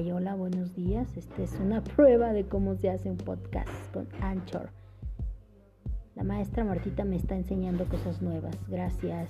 Ay, hola, buenos días. Esta es una prueba de cómo se hace un podcast con Anchor. La maestra Martita me está enseñando cosas nuevas. Gracias.